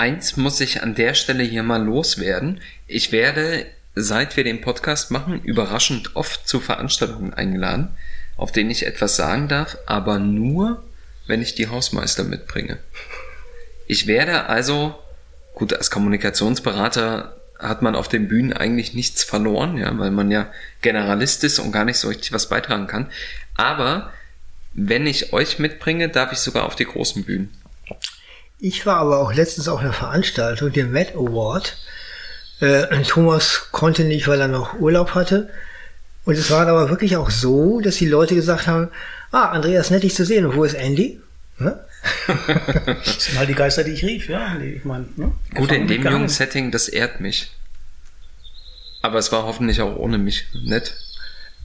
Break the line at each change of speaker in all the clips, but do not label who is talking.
eins muss ich an der Stelle hier mal loswerden. Ich werde, seit wir den Podcast machen, überraschend oft zu Veranstaltungen eingeladen, auf denen ich etwas sagen darf, aber nur, wenn ich die Hausmeister mitbringe. Ich werde also, gut, als Kommunikationsberater hat man auf den Bühnen eigentlich nichts verloren, ja, weil man ja Generalist ist und gar nicht so richtig was beitragen kann. Aber wenn ich euch mitbringe, darf ich sogar auf die großen Bühnen.
Ich war aber auch letztens auf einer Veranstaltung, dem Met Award. Äh, Thomas konnte nicht, weil er noch Urlaub hatte. Und es war aber wirklich auch so, dass die Leute gesagt haben, ah, Andreas, nett dich zu sehen. Und wo ist Andy? Ne?
das sind halt die Geister, die ich rief, ja. Ich mein, ne?
Gut, in dem jungen Setting, das ehrt mich. Aber es war hoffentlich auch ohne mich nett.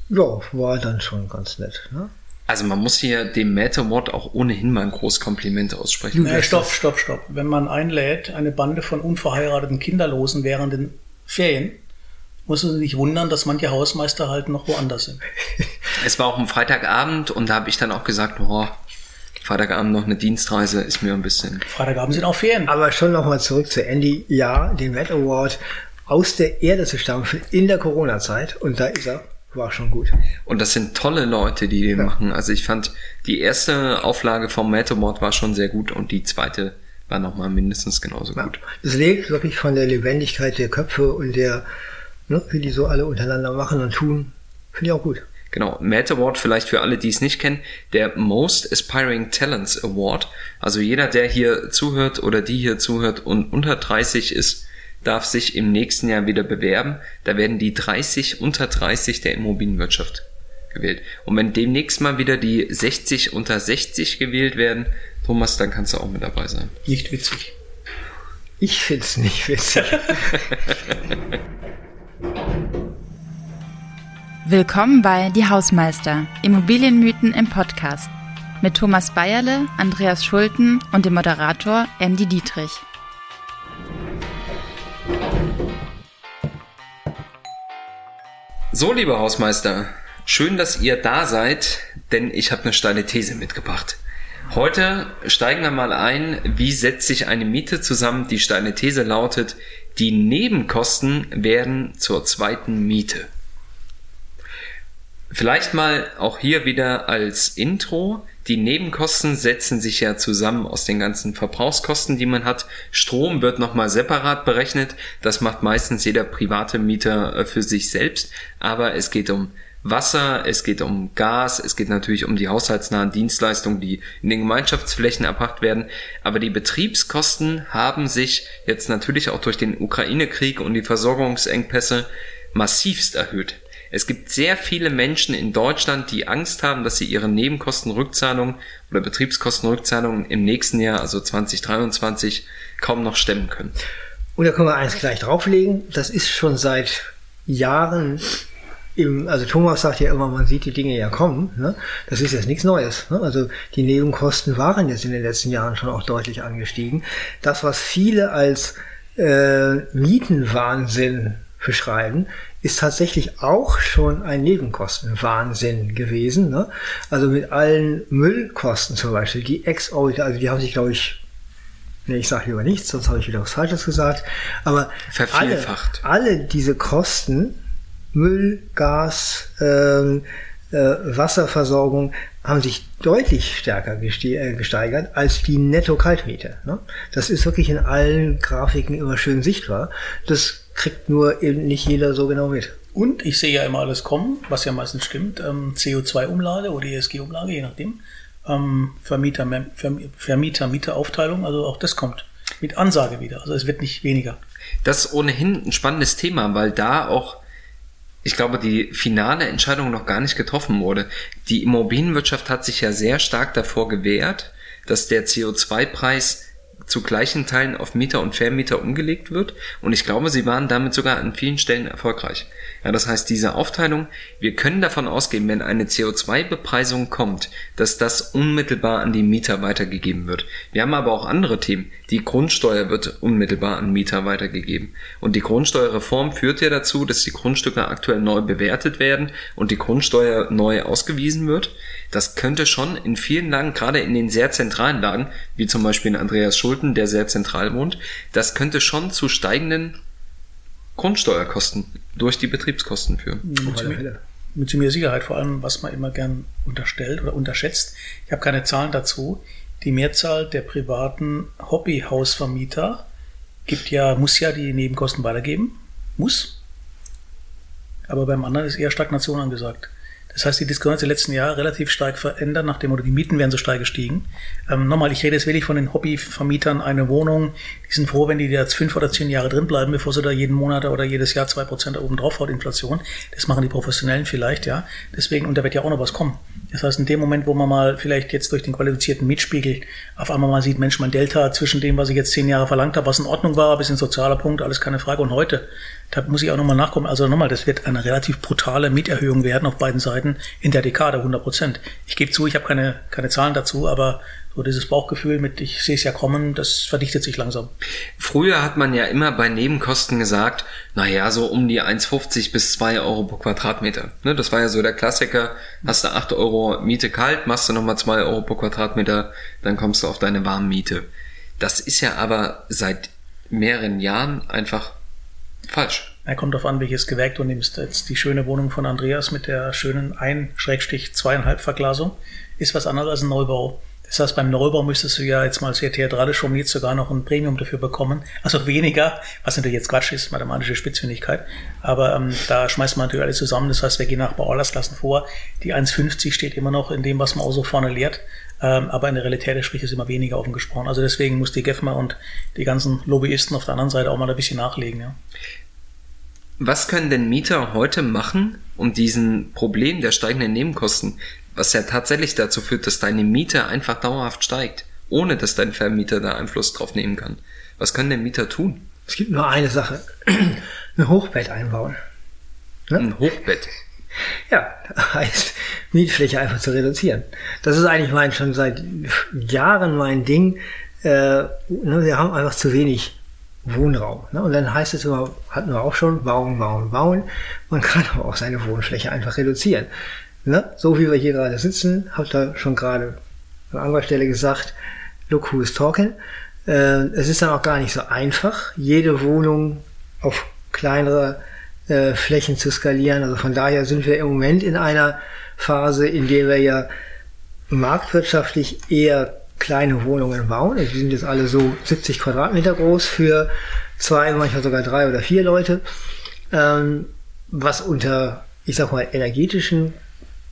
Ja, war dann schon ganz nett. Ne?
Also man muss hier dem Matt Award auch ohnehin mal ein großes Kompliment aussprechen.
Nee, stopp, stopp, stopp. Wenn man einlädt, eine Bande von unverheirateten Kinderlosen während den Ferien, muss man sich nicht wundern, dass manche Hausmeister halt noch woanders sind.
Es war auch ein Freitagabend und da habe ich dann auch gesagt, oh, Freitagabend noch eine Dienstreise ist mir ein bisschen.
Freitagabend sind auch Ferien.
Aber schon nochmal zurück zu Andy. Ja, den Matt Award aus der Erde zu stampfen in der Corona-Zeit und da ist er war schon gut.
Und das sind tolle Leute, die den ja. machen. Also ich fand, die erste Auflage vom Metamord war schon sehr gut und die zweite war nochmal mindestens genauso ja. gut.
Es lebt wirklich von der Lebendigkeit der Köpfe und der, ne, wie die so alle untereinander machen und tun. Finde ich auch gut.
Genau, Matt Award vielleicht für alle, die es nicht kennen, der Most Aspiring Talents Award. Also jeder, der hier zuhört oder die hier zuhört und unter 30 ist, darf sich im nächsten Jahr wieder bewerben. Da werden die 30 unter 30 der Immobilienwirtschaft gewählt. Und wenn demnächst mal wieder die 60 unter 60 gewählt werden, Thomas, dann kannst du auch mit dabei sein.
Nicht witzig.
Ich find's nicht witzig.
Willkommen bei Die Hausmeister, Immobilienmythen im Podcast. Mit Thomas Bayerle, Andreas Schulten und dem Moderator Andy Dietrich.
So, liebe Hausmeister, schön, dass ihr da seid, denn ich habe eine steile These mitgebracht. Heute steigen wir mal ein, wie setzt sich eine Miete zusammen. Die steile These lautet, die Nebenkosten werden zur zweiten Miete. Vielleicht mal auch hier wieder als Intro. Die Nebenkosten setzen sich ja zusammen aus den ganzen Verbrauchskosten, die man hat. Strom wird nochmal separat berechnet. Das macht meistens jeder private Mieter äh, für sich selbst. Aber es geht um Wasser, es geht um Gas, es geht natürlich um die haushaltsnahen Dienstleistungen, die in den Gemeinschaftsflächen erbracht werden. Aber die Betriebskosten haben sich jetzt natürlich auch durch den Ukraine-Krieg und die Versorgungsengpässe massivst erhöht. Es gibt sehr viele Menschen in Deutschland, die Angst haben, dass sie ihre Nebenkostenrückzahlung oder Betriebskostenrückzahlungen im nächsten Jahr, also 2023, kaum noch stemmen können.
Und da können wir eins gleich drauflegen. Das ist schon seit Jahren im, also Thomas sagt ja immer, man sieht die Dinge ja kommen. Ne? Das ist jetzt nichts Neues. Ne? Also die Nebenkosten waren jetzt in den letzten Jahren schon auch deutlich angestiegen. Das, was viele als äh, Mietenwahnsinn beschreiben, ist tatsächlich auch schon ein Nebenkostenwahnsinn gewesen. Ne? Also mit allen Müllkosten zum Beispiel, die ex also die haben sich, glaube ich, nee, ich sage lieber nichts, sonst habe ich wieder was Falsches gesagt, aber alle, alle diese Kosten, Müll, Gas, ähm, äh, Wasserversorgung, haben sich deutlich stärker äh, gesteigert als die Netto-Kaltmiete. Ne? Das ist wirklich in allen Grafiken immer schön sichtbar. Das kriegt nur eben nicht jeder so genau mit.
Und ich sehe ja immer alles kommen, was ja meistens stimmt. Ähm, CO2-Umlage oder ESG-Umlage, je nachdem. Ähm, Vermieter, Vermieter, Mieteraufteilung, also auch das kommt mit Ansage wieder. Also es wird nicht weniger.
Das ist ohnehin ein spannendes Thema, weil da auch, ich glaube, die finale Entscheidung noch gar nicht getroffen wurde. Die Immobilienwirtschaft hat sich ja sehr stark davor gewehrt, dass der CO2-Preis zu gleichen Teilen auf Mieter und Vermieter umgelegt wird. Und ich glaube, sie waren damit sogar an vielen Stellen erfolgreich. Ja, das heißt, diese Aufteilung, wir können davon ausgehen, wenn eine CO2-Bepreisung kommt, dass das unmittelbar an die Mieter weitergegeben wird. Wir haben aber auch andere Themen. Die Grundsteuer wird unmittelbar an Mieter weitergegeben. Und die Grundsteuerreform führt ja dazu, dass die Grundstücke aktuell neu bewertet werden und die Grundsteuer neu ausgewiesen wird. Das könnte schon in vielen Lagen, gerade in den sehr zentralen Lagen, wie zum Beispiel in Andreas Schulten, der sehr zentral wohnt, das könnte schon zu steigenden Grundsteuerkosten durch die Betriebskosten führen.
Mit, ziemlich- mit ziemlicher Sicherheit, vor allem, was man immer gern unterstellt oder unterschätzt. Ich habe keine Zahlen dazu. Die Mehrzahl der privaten Hobbyhausvermieter gibt ja, muss ja die Nebenkosten weitergeben. Muss. Aber beim anderen ist eher Stagnation angesagt. Das heißt, die Diskussion hat sich letzten Jahre relativ stark verändert, nachdem oder die Mieten werden so stark gestiegen. Ähm, nochmal, ich rede jetzt wirklich von den Hobbyvermietern eine Wohnung. Die sind froh, wenn die jetzt fünf oder zehn Jahre drin bleiben, bevor sie da jeden Monat oder jedes Jahr zwei Prozent oben drauf haut, Inflation. Das machen die Professionellen vielleicht, ja. Deswegen, und da wird ja auch noch was kommen. Das heißt, in dem Moment, wo man mal vielleicht jetzt durch den qualifizierten Mietspiegel auf einmal mal sieht, Mensch, mein Delta zwischen dem, was ich jetzt zehn Jahre verlangt habe, was in Ordnung war, bis ein sozialer Punkt, alles keine Frage. Und heute, da muss ich auch nochmal nachkommen. Also nochmal, das wird eine relativ brutale Mieterhöhung werden auf beiden Seiten in der Dekade, 100 Prozent. Ich gebe zu, ich habe keine, keine Zahlen dazu, aber so dieses Bauchgefühl mit, ich sehe es ja kommen, das verdichtet sich langsam.
Früher hat man ja immer bei Nebenkosten gesagt, naja, so um die 1,50 bis 2 Euro pro Quadratmeter. Ne, das war ja so der Klassiker. Hast du 8 Euro Miete kalt, machst du nochmal 2 Euro pro Quadratmeter, dann kommst du auf deine Warmmiete. Das ist ja aber seit mehreren Jahren einfach falsch.
Er kommt darauf an, welches Gewerk du nimmst. Jetzt die schöne Wohnung von Andreas mit der schönen 1-2,5 Verglasung ist was anderes als ein Neubau. Das heißt, beim Neubau müsstest du ja jetzt mal sehr theatralisch formuliert sogar noch ein Premium dafür bekommen. Also weniger, was natürlich jetzt Quatsch ist, mathematische Spitzfindigkeit. Aber ähm, da schmeißt man natürlich alles zusammen. Das heißt, wir gehen nach Bauerlastklassen vor. Die 1,50 steht immer noch in dem, was man auch so vorne lehrt. Ähm, aber in der Realität spricht es immer weniger offen gesprochen. Also deswegen muss die GEFMA und die ganzen Lobbyisten auf der anderen Seite auch mal ein bisschen nachlegen. Ja.
Was können denn Mieter heute machen, um diesen Problem der steigenden Nebenkosten, was ja tatsächlich dazu führt, dass deine Miete einfach dauerhaft steigt, ohne dass dein Vermieter da Einfluss drauf nehmen kann? Was können denn Mieter tun?
Es gibt nur eine Sache. Ein Hochbett einbauen.
Ein Hochbett.
Ja, heißt, Mietfläche einfach zu reduzieren. Das ist eigentlich mein, schon seit Jahren mein Ding. Äh, ne, wir haben einfach zu wenig Wohnraum. Ne? Und dann heißt es immer, hatten wir auch schon, bauen, bauen, bauen. Man kann aber auch seine Wohnfläche einfach reduzieren. Ne? So wie wir hier gerade sitzen, habt ihr schon gerade an anderer Stelle gesagt, look who is talking. Äh, es ist dann auch gar nicht so einfach, jede Wohnung auf kleinere äh, Flächen zu skalieren. Also von daher sind wir im Moment in einer Phase, in der wir ja marktwirtschaftlich eher kleine Wohnungen bauen. Die sind jetzt alle so 70 Quadratmeter groß für zwei, manchmal sogar drei oder vier Leute. Ähm, was unter, ich sag mal, energetischen,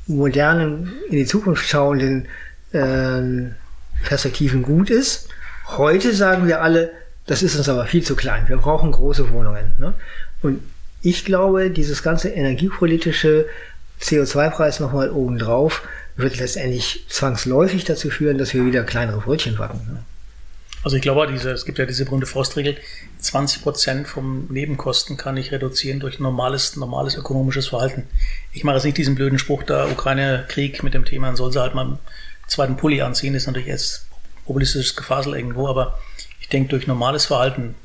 modernen, in die Zukunft schauenden ähm, Perspektiven gut ist. Heute sagen wir alle, das ist uns aber viel zu klein. Wir brauchen große Wohnungen. Ne? Und ich glaube, dieses ganze energiepolitische CO2-Preis nochmal obendrauf wird letztendlich zwangsläufig dazu führen, dass wir wieder kleinere Brötchen backen. Ne?
Also ich glaube, diese, es gibt ja diese berühmte Faustregel, 20 Prozent vom Nebenkosten kann ich reduzieren durch normales, normales ökonomisches Verhalten. Ich mache jetzt nicht diesen blöden Spruch, da Ukraine-Krieg mit dem Thema, dann soll sie halt mal einen zweiten Pulli anziehen, das ist natürlich jetzt populistisches Gefasel irgendwo, aber ich denke, durch normales Verhalten,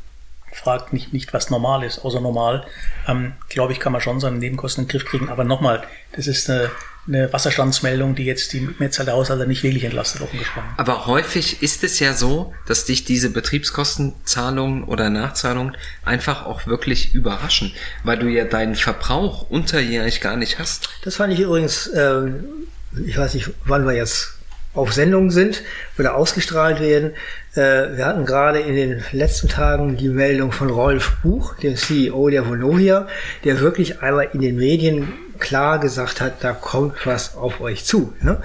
fragt nicht, nicht was normal ist, außer normal, ähm, glaube ich, kann man schon seine Nebenkosten in den Griff kriegen. Aber nochmal, das ist eine, eine Wasserstandsmeldung, die jetzt die Mehrzahl der Haushalte nicht wirklich entlastet, offen gesprochen.
Aber häufig ist es ja so, dass dich diese Betriebskostenzahlungen oder Nachzahlungen einfach auch wirklich überraschen, weil du ja deinen Verbrauch unterjährig gar nicht hast.
Das fand ich übrigens, äh, ich weiß nicht, wann wir jetzt auf Sendung sind oder ausgestrahlt werden. Äh, wir hatten gerade in den letzten Tagen die Meldung von Rolf Buch, dem CEO der Vonovia, der wirklich einmal in den Medien klar gesagt hat, da kommt was auf euch zu. Ne?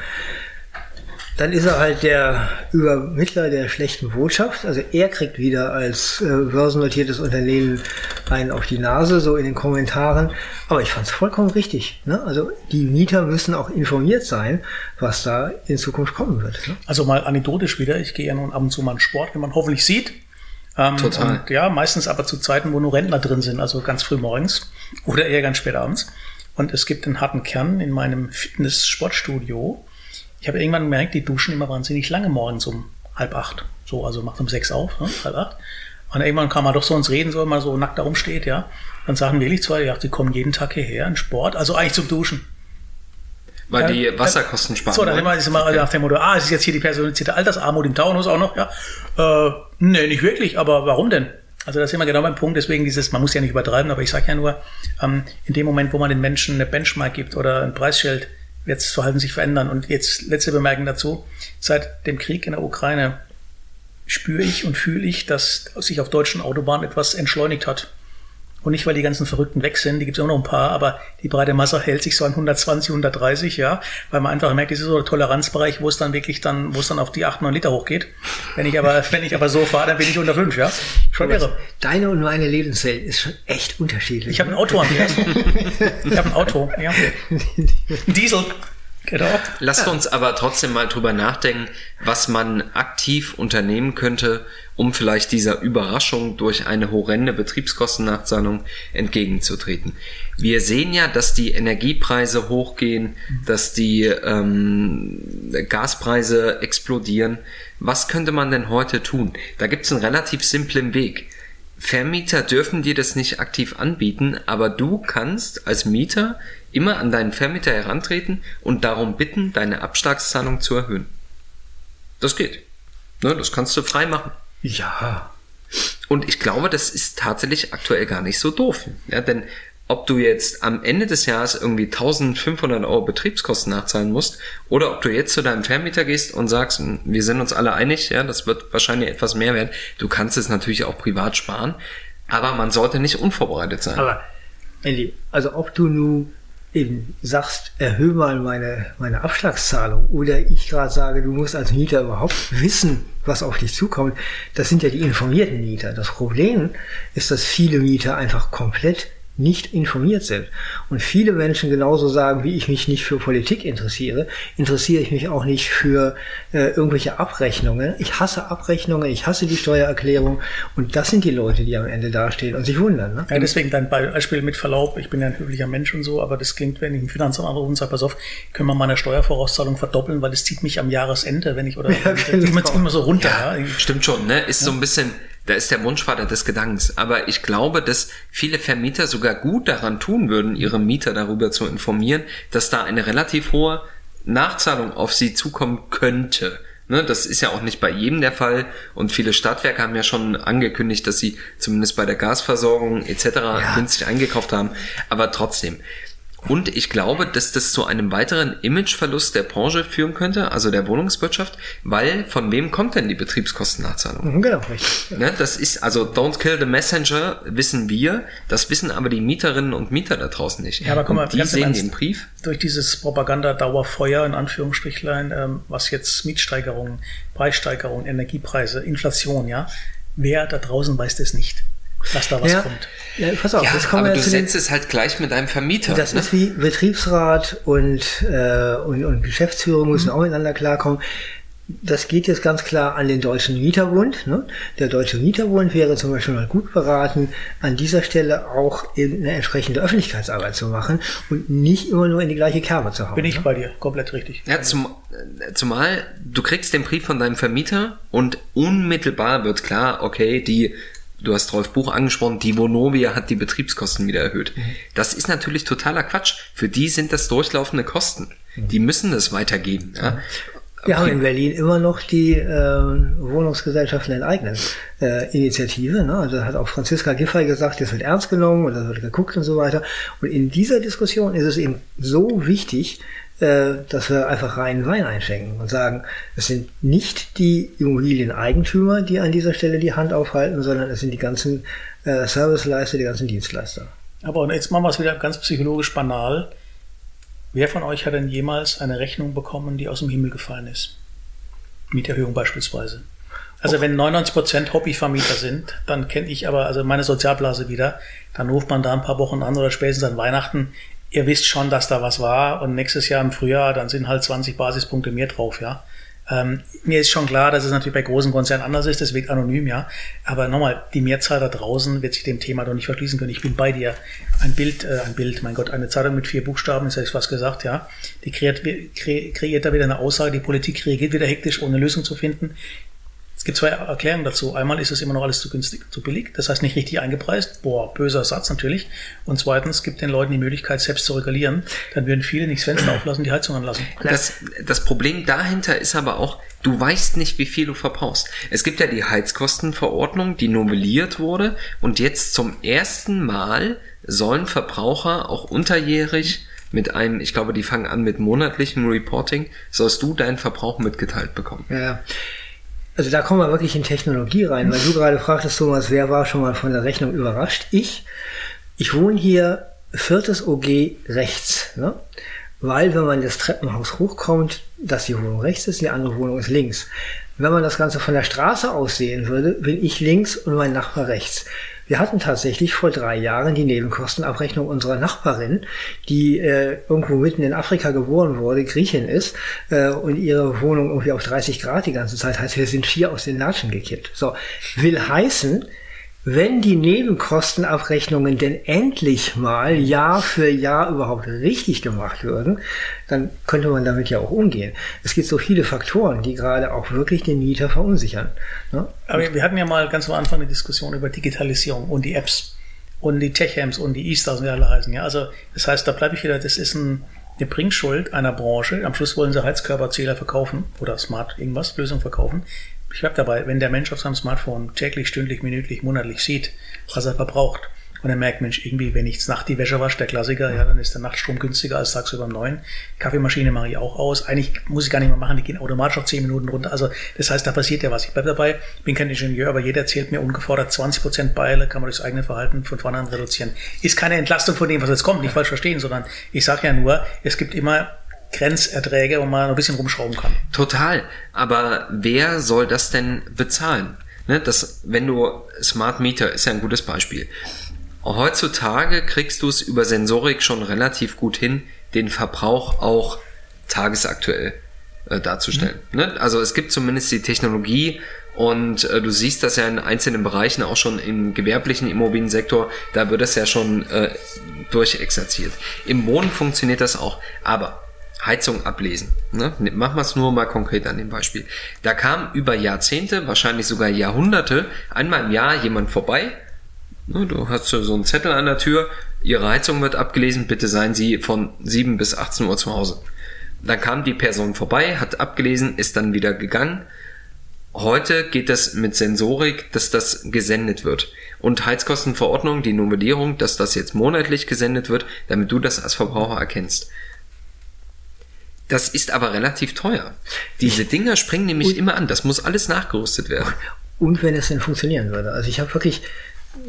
Dann ist er halt der Übermittler der schlechten Botschaft. Also er kriegt wieder als äh, börsennotiertes Unternehmen einen auf die Nase, so in den Kommentaren. Aber ich fand es vollkommen richtig. Ne? Also die Mieter müssen auch informiert sein, was da in Zukunft kommen wird. Ne?
Also mal anekdotisch wieder, ich gehe ja nun ab und zu mal in Sport, wie man hoffentlich sieht. Ähm,
Total.
Und ja, meistens aber zu Zeiten, wo nur Rentner drin sind, also ganz früh morgens oder eher ganz spät abends. Und es gibt einen harten Kern in meinem Fitness-Sportstudio. Ich habe irgendwann gemerkt, die duschen immer wahnsinnig lange morgens um halb acht. So, also macht um sechs auf, ne? halb acht. Und irgendwann kam man doch so ins Reden, so wenn man so nackt da rumsteht, ja. Dann sagen wirklich zwei, ja, die kommen jeden Tag hierher in Sport, also eigentlich zum Duschen.
Weil
Ja,
die Wasserkosten sparen.
So, dann immer ist immer nach dem Motto, ah, es ist jetzt hier die personifizierte Altersarmut im Taunus auch noch, ja. Äh, nee, nicht wirklich, aber warum denn? Also das ist immer genau mein Punkt, deswegen dieses, man muss ja nicht übertreiben, aber ich sage ja nur, ähm, in dem Moment, wo man den Menschen eine Benchmark gibt oder ein Preisschild, wird das Verhalten sich verändern. Und jetzt letzte Bemerkung dazu, seit dem Krieg in der Ukraine spüre ich und fühle ich, dass sich auf deutschen Autobahnen etwas entschleunigt hat. Und nicht, weil die ganzen Verrückten weg sind, die gibt es auch noch ein paar, aber die breite Masse hält sich so an 120, 130, ja, weil man einfach merkt, das ist so der Toleranzbereich, wo es dann wirklich dann, wo es dann auf die 8, 9 Liter hochgeht. Wenn ich aber, wenn ich aber so fahre, dann bin ich unter 5, ja. Schon irre.
Deine und meine Lebenswelt ist schon echt unterschiedlich.
Ich habe ein Auto, Andreas. Ich habe ein Auto, ja. Ein Diesel. Genau.
Lasst uns aber trotzdem mal drüber nachdenken, was man aktiv unternehmen könnte, um vielleicht dieser Überraschung durch eine horrende Betriebskostennachzahlung entgegenzutreten. Wir sehen ja, dass die Energiepreise hochgehen, dass die ähm, Gaspreise explodieren. Was könnte man denn heute tun? Da gibt es einen relativ simplen Weg. Vermieter dürfen dir das nicht aktiv anbieten, aber du kannst als Mieter immer an deinen Vermieter herantreten und darum bitten, deine Abschlagszahlung zu erhöhen. Das geht. Ne, das kannst du frei machen.
Ja.
Und ich glaube, das ist tatsächlich aktuell gar nicht so doof. Ja, denn ob du jetzt am Ende des Jahres irgendwie 1500 Euro Betriebskosten nachzahlen musst oder ob du jetzt zu deinem Vermieter gehst und sagst, "Hm, wir sind uns alle einig, ja, das wird wahrscheinlich etwas mehr werden. Du kannst es natürlich auch privat sparen, aber man sollte nicht unvorbereitet sein.
Aber, Andy, also ob du nun eben sagst, erhöhe mal meine, meine Abschlagszahlung oder ich gerade sage, du musst als Mieter überhaupt wissen, was auf dich zukommt, das sind ja die informierten Mieter. Das Problem ist, dass viele Mieter einfach komplett nicht informiert sind. Und viele Menschen genauso sagen, wie ich mich nicht für Politik interessiere, interessiere ich mich auch nicht für äh, irgendwelche Abrechnungen. Ich hasse Abrechnungen, ich hasse die Steuererklärung und das sind die Leute, die am Ende dastehen und sich wundern. Ne?
Ja, deswegen dein Beispiel mit Verlaub, ich bin ja ein höflicher Mensch und so, aber das klingt, wenn ich einen Finanzamt anrufe und sage, pass auf, können wir meine Steuervorauszahlung verdoppeln, weil es zieht mich am Jahresende, wenn ich, oder
Ja,
die immer,
genau.
immer so runter. Ja.
Stimmt schon, ne? Ist so ein bisschen, da ist der Wunschvater des Gedankens. Aber ich glaube, dass viele Vermieter sogar gut daran tun würden, ihre Mieter darüber zu informieren, dass da eine relativ hohe Nachzahlung auf sie zukommen könnte. Ne, das ist ja auch nicht bei jedem der Fall und viele Stadtwerke haben ja schon angekündigt, dass sie zumindest bei der Gasversorgung etc. günstig eingekauft haben. Aber trotzdem. Und ich glaube, dass das zu einem weiteren Imageverlust der Branche führen könnte, also der Wohnungswirtschaft, weil von wem kommt denn die Betriebskostennachzahlung?
Mhm, Genau, richtig.
Ne, das ist, also don't kill the messenger, wissen wir, das wissen aber die Mieterinnen und Mieter da draußen nicht.
Ja, aber guck mal,
und die sehen
Ernst.
den Brief.
Durch dieses Propaganda-Dauerfeuer, in Anführungsstrichlein, ähm, was jetzt Mietsteigerungen, Preissteigerungen, Energiepreise, Inflation, ja, wer da draußen weiß das nicht, dass da was
ja,
kommt.
ja, pass auf,
Ja,
jetzt kommen
aber
wir
du
zu den,
setzt es halt gleich mit einem Vermieter.
Das
ne?
ist wie Betriebsrat und, äh, und, und Geschäftsführung müssen auch miteinander klarkommen. Das geht jetzt ganz klar an den Deutschen Mieterbund. Ne? Der Deutsche Mieterbund wäre zum Beispiel mal gut beraten, an dieser Stelle auch eine entsprechende Öffentlichkeitsarbeit zu machen und nicht immer nur in die gleiche Kerbe zu hauen.
Bin ich
ne?
bei dir, komplett richtig.
Ja, zum, äh, zumal du kriegst den Brief von deinem Vermieter und unmittelbar wird klar, okay, die, du hast Rolf Buch angesprochen, die Vonovia hat die Betriebskosten wieder erhöht.
Mhm.
Das ist natürlich totaler Quatsch. Für die sind das durchlaufende Kosten.
Mhm.
Die müssen das weitergeben. Ja?
Wir haben in Berlin immer noch die äh, Wohnungsgesellschaften enteignen äh, Initiative. Ne? Also hat auch Franziska Giffey gesagt, das wird ernst genommen und das wird geguckt und so weiter. Und in dieser Diskussion ist es eben so wichtig, dass wir einfach reinen Wein einschenken und sagen, es sind nicht die Immobilieneigentümer, die an dieser Stelle die Hand aufhalten, sondern es sind die ganzen äh, Serviceleister, die ganzen Dienstleister.
Aber und jetzt machen wir es wieder ganz psychologisch banal. Wer von euch hat denn jemals eine Rechnung bekommen, die aus dem Himmel gefallen ist? Mieterhöhung beispielsweise. Also wenn 99% Hobbyvermieter sind, dann kenne ich aber also meine Sozialblase wieder, dann ruft man da ein paar Wochen an oder spätestens an Weihnachten. Ihr wisst schon, dass da was war und nächstes Jahr im Frühjahr, dann sind halt 20 Basispunkte mehr drauf, ja. Ähm, mir ist schon klar, dass es natürlich bei großen Konzernen anders ist, wirkt anonym, ja. Aber nochmal, die Mehrzahl da draußen wird sich dem Thema doch nicht verschließen können. Ich bin bei dir. Ein Bild, äh, ein Bild, mein Gott, eine Zeitung mit vier Buchstaben, hätte ich was gesagt, ja. Die kreiert, kre, kreiert da wieder eine Aussage, die Politik reagiert wieder hektisch, ohne Lösung zu finden. Es gibt zwei Erklärungen dazu. Einmal ist es immer noch alles zu günstig, zu billig, das heißt nicht richtig eingepreist. Boah, böser Satz natürlich. Und zweitens gibt den Leuten die Möglichkeit, selbst zu regulieren. Dann würden viele nicht das Fenster auflassen, die Heizung anlassen.
Das, das Problem dahinter ist aber auch, du weißt nicht, wie viel du verbrauchst. Es gibt ja die Heizkostenverordnung, die novelliert wurde und jetzt zum ersten Mal sollen Verbraucher auch unterjährig mit einem, ich glaube, die fangen an mit monatlichem Reporting, sollst du deinen Verbrauch mitgeteilt bekommen.
Ja. Also da kommen wir wirklich in Technologie rein, weil du gerade fragtest, Thomas, wer war schon mal von der Rechnung überrascht? Ich. Ich wohne hier viertes OG rechts, ne? weil wenn man das Treppenhaus hochkommt, dass die Wohnung rechts ist, die andere Wohnung ist links. Wenn man das Ganze von der Straße aus sehen würde, bin ich links und mein Nachbar rechts. Wir hatten tatsächlich vor drei Jahren die Nebenkostenabrechnung unserer Nachbarin, die äh, irgendwo mitten in Afrika geboren wurde, Griechin ist äh, und ihre Wohnung irgendwie auf 30 Grad die ganze Zeit heißt, wir sind vier aus den Latschen gekippt. So, will heißen, wenn die Nebenkostenabrechnungen denn endlich mal Jahr für Jahr überhaupt richtig gemacht würden, dann könnte man damit ja auch umgehen. Es gibt so viele Faktoren, die gerade auch wirklich den Mieter verunsichern. Ne?
Aber wir hatten ja mal ganz am Anfang eine Diskussion über Digitalisierung und die Apps und die Tech-Amps und die Easters und wie alle heißen. Ja, also das heißt, da bleibe ich wieder, das ist ein, eine Bringschuld einer Branche. Am Schluss wollen sie Heizkörperzähler verkaufen oder Smart irgendwas, Lösung verkaufen ich bleibe dabei, wenn der Mensch auf seinem Smartphone täglich, stündlich, minütlich, monatlich sieht, was er verbraucht, und er merkt, Mensch, irgendwie, wenn ich nachts die Wäsche wasche, der Klassiker, ja, dann ist der Nachtstrom günstiger als tagsüber beim neuen. Kaffeemaschine mache ich auch aus. Eigentlich muss ich gar nicht mehr machen, die gehen automatisch auf 10 Minuten runter. Also das heißt, da passiert ja was. Ich bleibe dabei, bin kein Ingenieur, aber jeder erzählt mir ungefordert 20% Beile, kann man durchs eigene Verhalten von vornherein reduzieren. Ist keine Entlastung von dem, was jetzt kommt, nicht falsch verstehen, sondern ich sage ja nur, es gibt immer Grenzerträge, wo man ein bisschen rumschrauben kann.
Total. Aber wer soll das denn bezahlen? Ne, das, wenn du Smart Meter ist ja ein gutes Beispiel. Heutzutage kriegst du es über Sensorik schon relativ gut hin, den Verbrauch auch tagesaktuell äh, darzustellen. Mhm. Ne? Also es gibt zumindest die Technologie und äh, du siehst das ja in einzelnen Bereichen, auch schon im gewerblichen Immobiliensektor, da wird das ja schon äh, durchexerziert. Im Wohnen funktioniert das auch. Aber Heizung ablesen. Ne? Machen wir es nur mal konkret an dem Beispiel. Da kam über Jahrzehnte, wahrscheinlich sogar Jahrhunderte, einmal im Jahr jemand vorbei. Ne, du hast so einen Zettel an der Tür, Ihre Heizung wird abgelesen, bitte seien Sie von 7 bis 18 Uhr zu Hause. Dann kam die Person vorbei, hat abgelesen, ist dann wieder gegangen. Heute geht das mit Sensorik, dass das gesendet wird. Und Heizkostenverordnung, die Novellierung, dass das jetzt monatlich gesendet wird, damit du das als Verbraucher erkennst. Das ist aber relativ teuer. Diese Dinger springen nämlich und, immer an. Das muss alles nachgerüstet werden.
Und wenn es denn funktionieren würde. Also ich habe wirklich,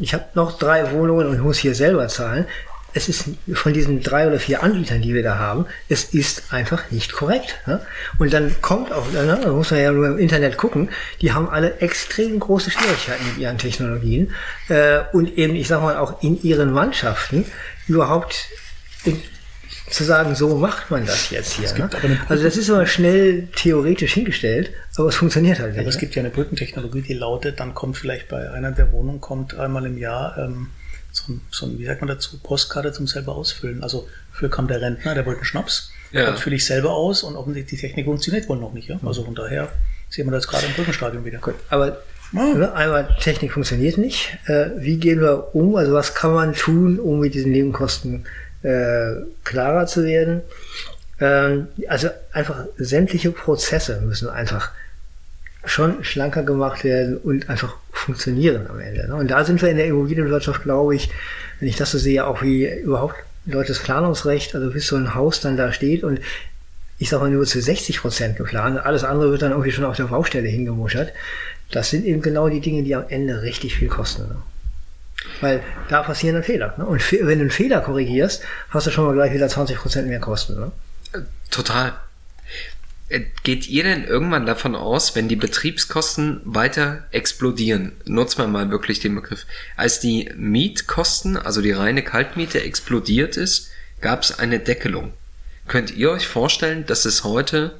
ich habe noch drei Wohnungen und muss hier selber zahlen. Es ist von diesen drei oder vier Anbietern, die wir da haben, es ist einfach nicht korrekt. Ne? Und dann kommt auch, ne, da muss man ja nur im Internet gucken, die haben alle extrem große Schwierigkeiten mit ihren Technologien äh, und eben, ich sag mal, auch in ihren Mannschaften überhaupt in, zu sagen, so macht man das jetzt hier. Ne? Also das ist aber schnell theoretisch hingestellt, aber es funktioniert halt nicht.
Aber es ne? gibt ja eine Brückentechnologie, die lautet, dann kommt vielleicht bei einer der Wohnungen kommt einmal im Jahr ähm, so, ein, so ein, wie sagt man dazu, Postkarte zum selber ausfüllen. Also für kam der Rentner, der wollte einen Schnaps, ja. dann fülle ich selber aus und offensichtlich die Technik funktioniert wohl noch nicht. Ja? Also von daher sehen wir das gerade im Brückenstadium wieder. Gut,
aber Ne? Einmal, Technik funktioniert nicht. Äh, wie gehen wir um? Also was kann man tun, um mit diesen Nebenkosten äh, klarer zu werden. Ähm, also einfach sämtliche Prozesse müssen einfach schon schlanker gemacht werden und einfach funktionieren am Ende. Ne? Und da sind wir in der Immobilienwirtschaft, glaube ich, wenn ich das so sehe, auch wie überhaupt das Planungsrecht, also bis so ein Haus dann da steht und ich sage mal nur zu 60 Prozent geplant, alles andere wird dann irgendwie schon auf der Baustelle hingemuschert. Das sind eben genau die Dinge, die am Ende richtig viel kosten. Ne? Weil da passieren dann Fehler. Ne? Und wenn du einen Fehler korrigierst, hast du schon mal gleich wieder 20% mehr Kosten. Ne?
Total. Äh, geht ihr denn irgendwann davon aus, wenn die Betriebskosten weiter explodieren, nutzt man mal wirklich den Begriff, als die Mietkosten, also die reine Kaltmiete explodiert ist, gab es eine Deckelung. Könnt ihr euch vorstellen, dass es heute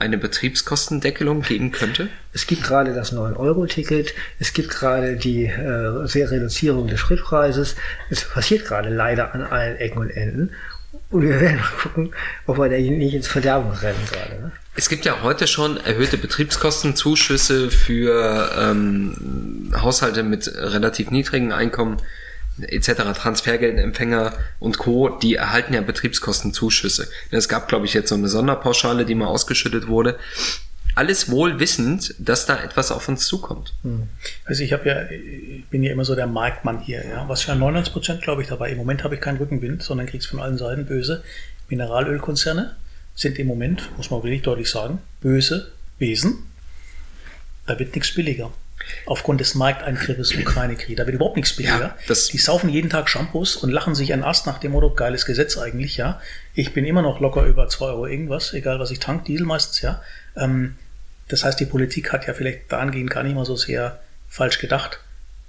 eine Betriebskostendeckelung geben könnte?
Es gibt gerade das 9-Euro-Ticket, es gibt gerade die äh, Reduzierung des Schrittpreises. Es passiert gerade leider an allen Ecken und Enden. Und wir werden mal gucken, ob wir da nicht ins Verderben rennen gerade. Ne?
Es gibt ja heute schon erhöhte Betriebskostenzuschüsse für ähm, Haushalte mit relativ niedrigen Einkommen etc. Transfergeldempfänger und Co. Die erhalten ja Betriebskostenzuschüsse. Es gab, glaube ich, jetzt so eine Sonderpauschale, die mal ausgeschüttet wurde. Alles wohl wissend, dass da etwas auf uns zukommt.
Also ich habe ja, ich bin ja immer so der Marktmann hier, ja. Was ja 99 Prozent, glaube ich, dabei. Im Moment habe ich keinen Rückenwind, sondern krieg's von allen Seiten böse. Mineralölkonzerne sind im Moment, muss man wirklich deutlich sagen, böse Wesen. Da wird nichts billiger. Aufgrund des Markteingriffes Ukraine-Krieg. Da wird überhaupt nichts billiger.
Ja, das-
die saufen jeden Tag Shampoos und lachen sich einen Ast nach dem Motto, geiles Gesetz eigentlich, ja. Ich bin immer noch locker über 2 Euro irgendwas, egal was ich tank, Diesel meistens, ja. Ähm, das heißt, die Politik hat ja vielleicht dahingehend gar nicht mal so sehr falsch gedacht.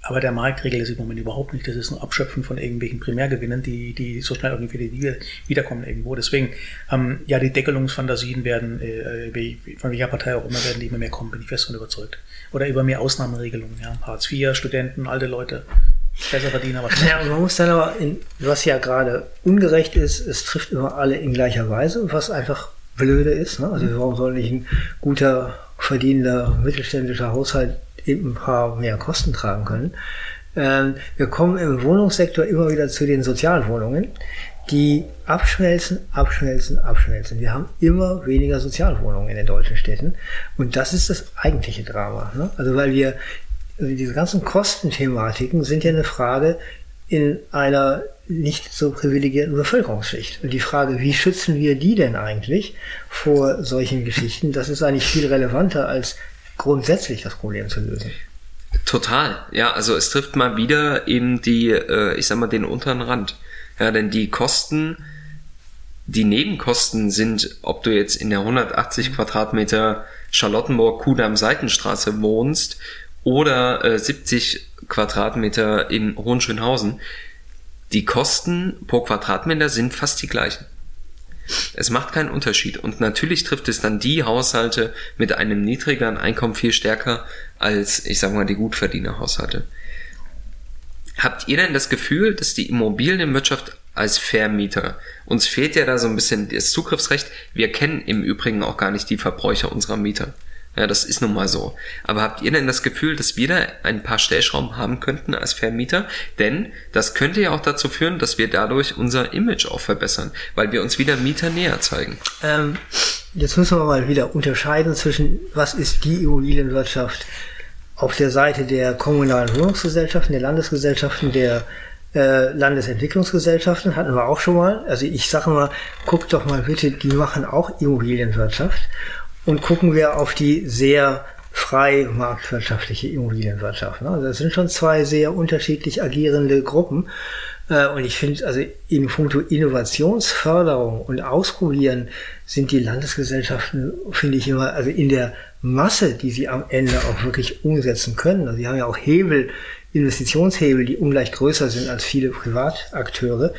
Aber der Markt regelt es im Moment überhaupt nicht. Das ist ein Abschöpfen von irgendwelchen Primärgewinnen, die, die so schnell irgendwie wieder wiederkommen irgendwo. Deswegen, ähm, ja, die Deckelungsfantasien werden, äh, von welcher Partei auch immer, werden die immer mehr kommen, bin ich fest von überzeugt. Oder über mehr Ausnahmeregelungen, ja. Hartz IV, Studenten, alte Leute, besser verdienen, aber
Ja, und man muss dann aber, in, was ja gerade ungerecht ist, es trifft immer alle in gleicher Weise, was einfach blöde ist. Ne? Also warum soll nicht ein guter, verdienender, mittelständischer Haushalt ein paar mehr Kosten tragen können? Ähm, wir kommen im Wohnungssektor immer wieder zu den Sozialwohnungen, die abschmelzen, abschmelzen, abschmelzen. Wir haben immer weniger Sozialwohnungen in den deutschen Städten. Und das ist das eigentliche Drama. Ne? Also weil wir, also diese ganzen Kostenthematiken sind ja eine Frage in einer nicht so privilegierten Bevölkerungsschicht. Und die Frage, wie schützen wir die denn eigentlich vor solchen Geschichten, das ist eigentlich viel relevanter als grundsätzlich das Problem zu lösen.
Total, ja, also es trifft mal wieder eben die, äh, ich sag mal, den unteren Rand. Ja, denn die Kosten, die Nebenkosten sind, ob du jetzt in der 180 Quadratmeter Charlottenburg-Kudamm Seitenstraße wohnst oder äh, 70 Quadratmeter in Hohenschönhausen, die Kosten pro Quadratmeter sind fast die gleichen. Es macht keinen Unterschied. Und natürlich trifft es dann die Haushalte mit einem niedrigeren Einkommen viel stärker als, ich sag mal, die Gutverdienerhaushalte. Habt ihr denn das Gefühl, dass die Immobilienwirtschaft als Vermieter, uns fehlt ja da so ein bisschen das Zugriffsrecht, wir kennen im Übrigen auch gar nicht die Verbräuche unserer Mieter. Ja, das ist nun mal so. Aber habt ihr denn das Gefühl, dass wir da ein paar Stellschrauben haben könnten als Vermieter? Denn das könnte ja auch dazu führen, dass wir dadurch unser Image auch verbessern, weil wir uns wieder Mieter näher zeigen.
Ähm, jetzt müssen wir mal wieder unterscheiden zwischen, was ist die Immobilienwirtschaft auf der Seite der kommunalen Wohnungsgesellschaften, der Landesgesellschaften, der äh, Landesentwicklungsgesellschaften, hatten wir auch schon mal. Also ich sage mal, guckt doch mal bitte, die machen auch Immobilienwirtschaft und gucken wir auf die sehr frei marktwirtschaftliche Immobilienwirtschaft. Ne? Also das sind schon zwei sehr unterschiedlich agierende Gruppen. Äh, Und ich finde, also in puncto Innovationsförderung und Ausprobieren sind die Landesgesellschaften, finde ich immer, also in der Masse, die sie am Ende auch wirklich umsetzen können. Also sie haben ja auch Hebel, Investitionshebel, die ungleich größer sind als viele Privatakteure.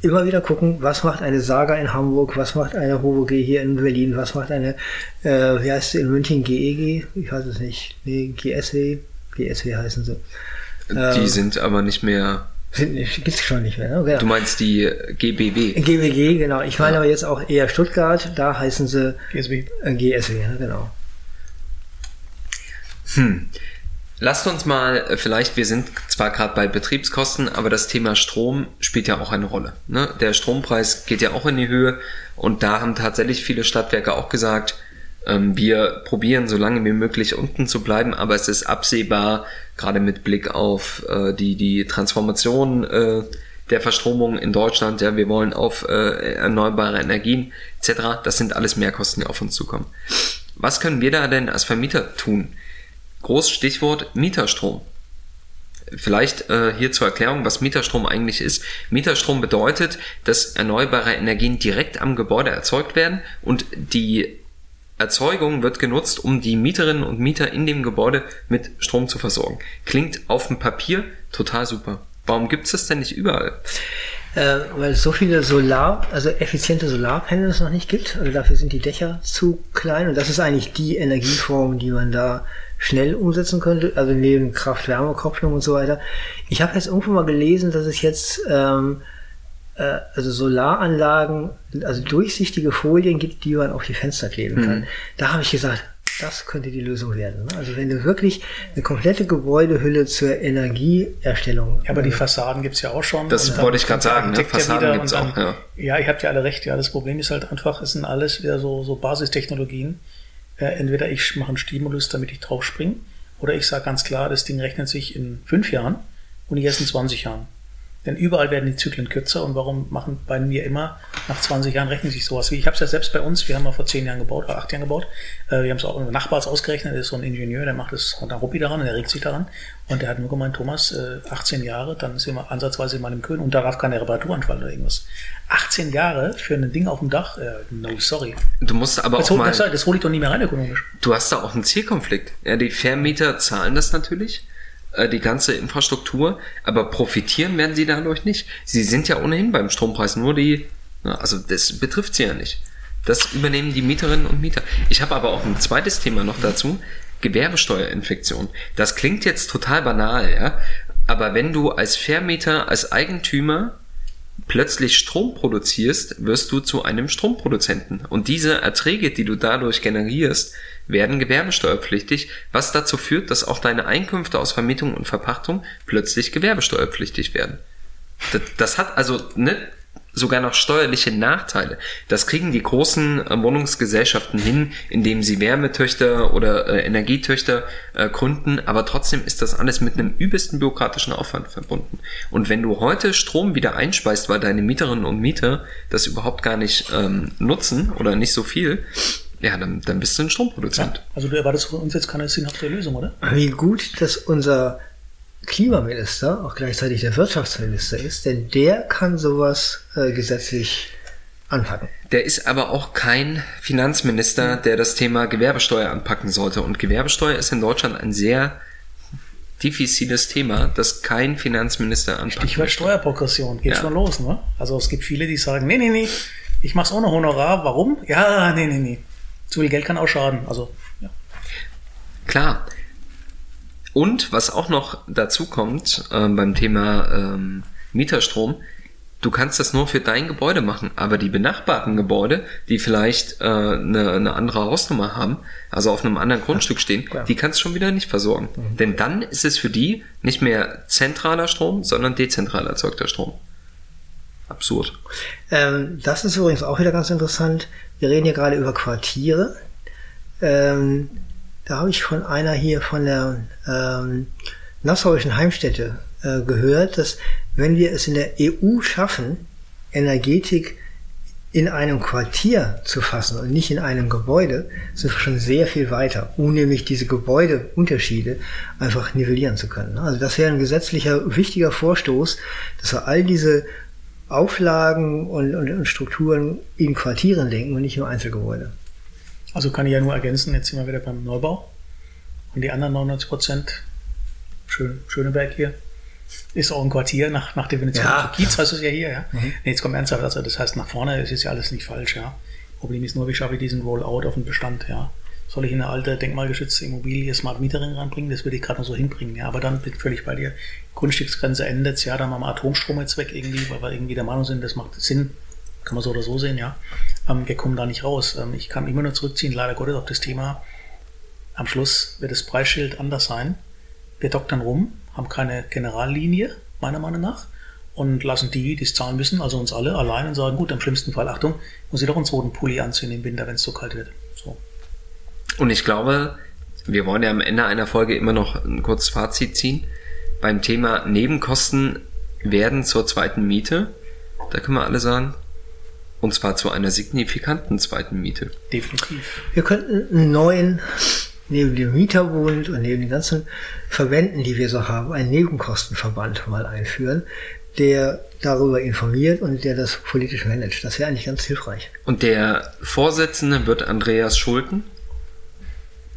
Immer wieder gucken, was macht eine Saga in Hamburg, was macht eine HOVOG hier in Berlin, was macht eine, äh, wie heißt sie in München, GEG? Ich weiß es nicht. Nee, GSW? GSW heißen sie.
Die sind aber nicht mehr,
Sind, gibt's schon nicht mehr, ne? Genau.
du meinst die GBW.
GWG, genau. Ich meine aber jetzt auch eher Stuttgart, da heißen sie
GSW.
äh, GSW, ne? genau.
Hm. Lasst uns mal, äh, vielleicht, wir sind zwar gerade bei Betriebskosten, aber das Thema Strom spielt ja auch eine Rolle. Ne? Der Strompreis geht ja auch in die Höhe und da haben tatsächlich viele Stadtwerke auch gesagt, ähm, wir probieren so lange wie möglich unten zu bleiben, aber es ist absehbar, gerade mit Blick auf äh, die, die Transformation äh, der Verstromung in Deutschland, ja, wir wollen auf äh, erneuerbare Energien etc., das sind alles Mehrkosten, die auf uns zukommen. Was können wir da denn als Vermieter tun? Groß Stichwort Mieterstrom. Vielleicht äh, hier zur Erklärung, was Mieterstrom eigentlich ist. Mieterstrom bedeutet, dass erneuerbare Energien direkt am Gebäude erzeugt werden und die Erzeugung wird genutzt, um die Mieterinnen und Mieter in dem Gebäude mit Strom zu versorgen. Klingt auf dem Papier total super. Warum gibt's das denn nicht überall?
Äh, weil es so viele Solar, also effiziente Solarpanels noch nicht gibt. Also dafür sind die Dächer zu klein und das ist eigentlich die Energieform, die man da schnell umsetzen könnte, also neben Kraft-Wärme-Kopplung und so weiter. Ich habe jetzt irgendwo mal gelesen, dass es jetzt ähm, äh, also Solaranlagen, also durchsichtige Folien gibt, die man auf die Fenster kleben kann. Da habe ich gesagt, das könnte die Lösung werden. ne? Also wenn du wirklich eine komplette Gebäudehülle zur Energieerstellung.
Ja, aber die Fassaden gibt's ja auch schon.
Das
dann
wollte ich gerade sagen, ne?
Ja
Fassaden
wieder
gibt's
und
auch, ja.
Ja, ihr habt ja alle recht. Ja, das Problem ist halt einfach, es sind alles wieder so, so Basistechnologien. Äh, entweder ich mache einen Stimulus, damit ich drauf springe, oder ich sage ganz klar, das Ding rechnet sich in fünf Jahren und erst in 20 Jahren. Denn überall werden die Zyklen kürzer und warum machen bei mir immer nach 20 Jahren rechnet sich sowas wie? Ich habe es ja selbst bei uns, wir haben mal vor 10 Jahren gebaut oder 8 Jahren gebaut. Äh, wir haben es auch im Nachbars ausgerechnet, der ist so ein Ingenieur, der macht das hat einen Ruppi daran, der regt sich daran. Und der hat nur gemeint, Thomas, äh, 18 Jahre, dann sind wir ansatzweise mal im Köhn und da darf keine Reparatur anfallen oder irgendwas. 18 Jahre für ein Ding auf dem Dach, äh, no sorry.
Du musst aber
Das,
auch
hol,
mal,
das, das hole ich doch nie mehr rein ökonomisch.
du hast da auch einen Zielkonflikt. Ja, die Vermieter zahlen das natürlich, äh, die ganze Infrastruktur, aber profitieren werden sie dadurch nicht. Sie sind ja ohnehin beim Strompreis nur die, also das betrifft sie ja nicht. Das übernehmen die Mieterinnen und Mieter. Ich habe aber auch ein zweites Thema noch dazu. Gewerbesteuerinfektion. Das klingt jetzt total banal, ja. Aber wenn du als Vermieter, als Eigentümer plötzlich Strom produzierst, wirst du zu einem Stromproduzenten. Und diese Erträge, die du dadurch generierst, werden gewerbesteuerpflichtig, was dazu führt, dass auch deine Einkünfte aus Vermietung und Verpachtung plötzlich gewerbesteuerpflichtig werden. Das, das hat also ne, sogar noch steuerliche Nachteile. Das kriegen die großen äh, Wohnungsgesellschaften hin, indem sie Wärmetöchter oder äh, Energietöchter äh, gründen, aber trotzdem ist das alles mit einem übelsten bürokratischen Aufwand verbunden. Und wenn du heute Strom wieder einspeist, weil deine Mieterinnen und Mieter das überhaupt gar nicht ähm, nutzen oder nicht so viel, ja, dann, dann bist du ein Stromproduzent.
Also du erwartest von uns jetzt keine sinnhafte Lösung, oder?
Wie gut, dass unser Klimaminister auch gleichzeitig der Wirtschaftsminister ist, denn der kann sowas äh, gesetzlich anpacken.
Der ist aber auch kein Finanzminister, der das Thema Gewerbesteuer anpacken sollte. Und Gewerbesteuer ist in Deutschland ein sehr diffiziles Thema, das kein Finanzminister anpacken
Stichwort. Steuerprogression, geht
Ja.
schon los, ne? Also es gibt viele, die sagen, nee, nee, nee, ich mach's ohne Honorar, warum? Ja, nee, nee, nee. Zu viel Geld kann auch schaden. Also, ja.
Klar. Und was auch noch dazu kommt ähm, beim Thema ähm, Mieterstrom, du kannst das nur für dein Gebäude machen, aber die benachbarten Gebäude, die vielleicht äh, eine, eine andere Hausnummer haben, also auf einem anderen Grundstück stehen,
klar.
die kannst du schon wieder nicht versorgen. Denn dann ist es für die nicht mehr zentraler Strom, sondern dezentral erzeugter Strom. Absurd.
Ähm, das ist übrigens auch wieder ganz interessant. Wir reden hier gerade über Quartiere. Ähm, da habe ich von einer hier von der ähm, Nassauischen Heimstätte äh, gehört, dass wenn wir es in der EU schaffen, Energetik in einem Quartier zu fassen und nicht in einem Gebäude, sind wir schon sehr viel weiter, um nämlich diese Gebäudeunterschiede einfach nivellieren zu können. Also das wäre ein gesetzlicher wichtiger Vorstoß, dass wir all diese Auflagen und, und, und Strukturen in Quartieren lenken und nicht nur Einzelgebäude.
Also kann ich ja nur ergänzen, jetzt sind wir wieder beim Neubau. Und die anderen 99 Prozent, Schön, Schöneberg hier, ist auch ein Quartier nach, nach Definition.
Ja.
Kiez heißt es ja hier, ja. Nee, jetzt kommt ernsthaft, also das heißt nach vorne, es ist ja alles nicht falsch, ja. Problem ist nur, wie schaffe ich diesen Rollout auf den Bestand, ja. Soll ich in eine alte, denkmalgeschützte Immobilie Smart Metering reinbringen? Das würde ich gerade noch so hinbringen, ja. Aber dann bin ich völlig bei dir. Grundstücksgrenze endet, ja, dann machen wir Atomstrom jetzt weg irgendwie, weil wir irgendwie der Meinung sind, das macht Sinn. Kann man so oder so sehen, ja. Ähm, wir kommen da nicht raus. Ähm, ich kann immer nur zurückziehen, leider Gottes, auf das Thema. Am Schluss wird das Preisschild anders sein. Wir doktern rum, haben keine Generallinie, meiner Meinung nach, und lassen die, die es zahlen müssen, also uns alle, allein und sagen, gut, im schlimmsten Fall, Achtung, muss ich doch einen zweiten Pulli anziehen im Winter, wenn es so kalt wird. So.
Und ich glaube, wir wollen ja am Ende einer Folge immer noch ein kurzes Fazit ziehen. Beim Thema Nebenkosten werden zur zweiten Miete. Da können wir alle sagen. Und zwar zu einer signifikanten zweiten Miete.
Definitiv.
Wir könnten einen neuen, neben dem Mieterbund und neben den ganzen Verbänden, die wir so haben, einen Nebenkostenverband mal einführen, der darüber informiert und der das politisch managt. Das wäre eigentlich ganz hilfreich.
Und der Vorsitzende wird Andreas Schulten.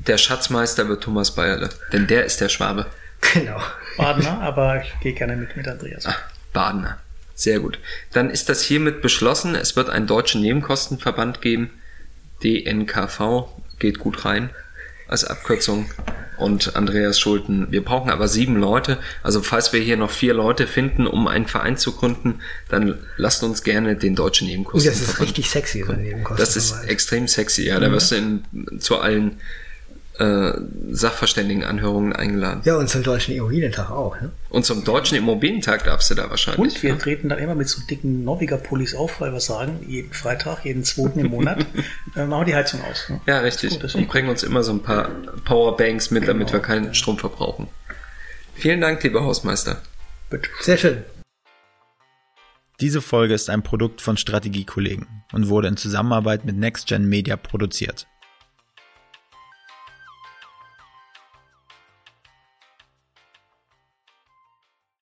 Der Schatzmeister wird Thomas Bayerle. Denn der ist der Schwabe.
Genau.
Badener, aber ich gehe gerne mit mit Andreas.
Ah, Badener. Sehr gut. Dann ist das hiermit beschlossen. Es wird einen deutschen Nebenkostenverband geben. DNKV geht gut rein. als Abkürzung und Andreas Schulten. Wir brauchen aber sieben Leute. Also falls wir hier noch vier Leute finden, um einen Verein zu gründen, dann lasst uns gerne den deutschen Nebenkosten.
das ist richtig sexy, so ein Nebenkosten.
Das ist extrem sexy, ja. Da wirst du in, zu allen äh, Sachverständigenanhörungen eingeladen.
Ja, und zum Deutschen Immobilientag auch. Ne?
Und zum deutschen Immobilientag darfst du da wahrscheinlich.
Und wir
ja.
treten da immer mit so dicken Norweger-Pullis auf, weil wir sagen, jeden Freitag, jeden zweiten im Monat, äh, machen wir die Heizung aus. Ne?
Ja, richtig.
gut,
und bringen uns immer so ein paar Powerbanks mit, damit
Genau.
wir keinen Strom verbrauchen. Vielen Dank, lieber Hausmeister.
Bitte.
Sehr schön.
Diese Folge ist ein Produkt von Strategiekollegen und wurde in Zusammenarbeit mit NextGen Media produziert.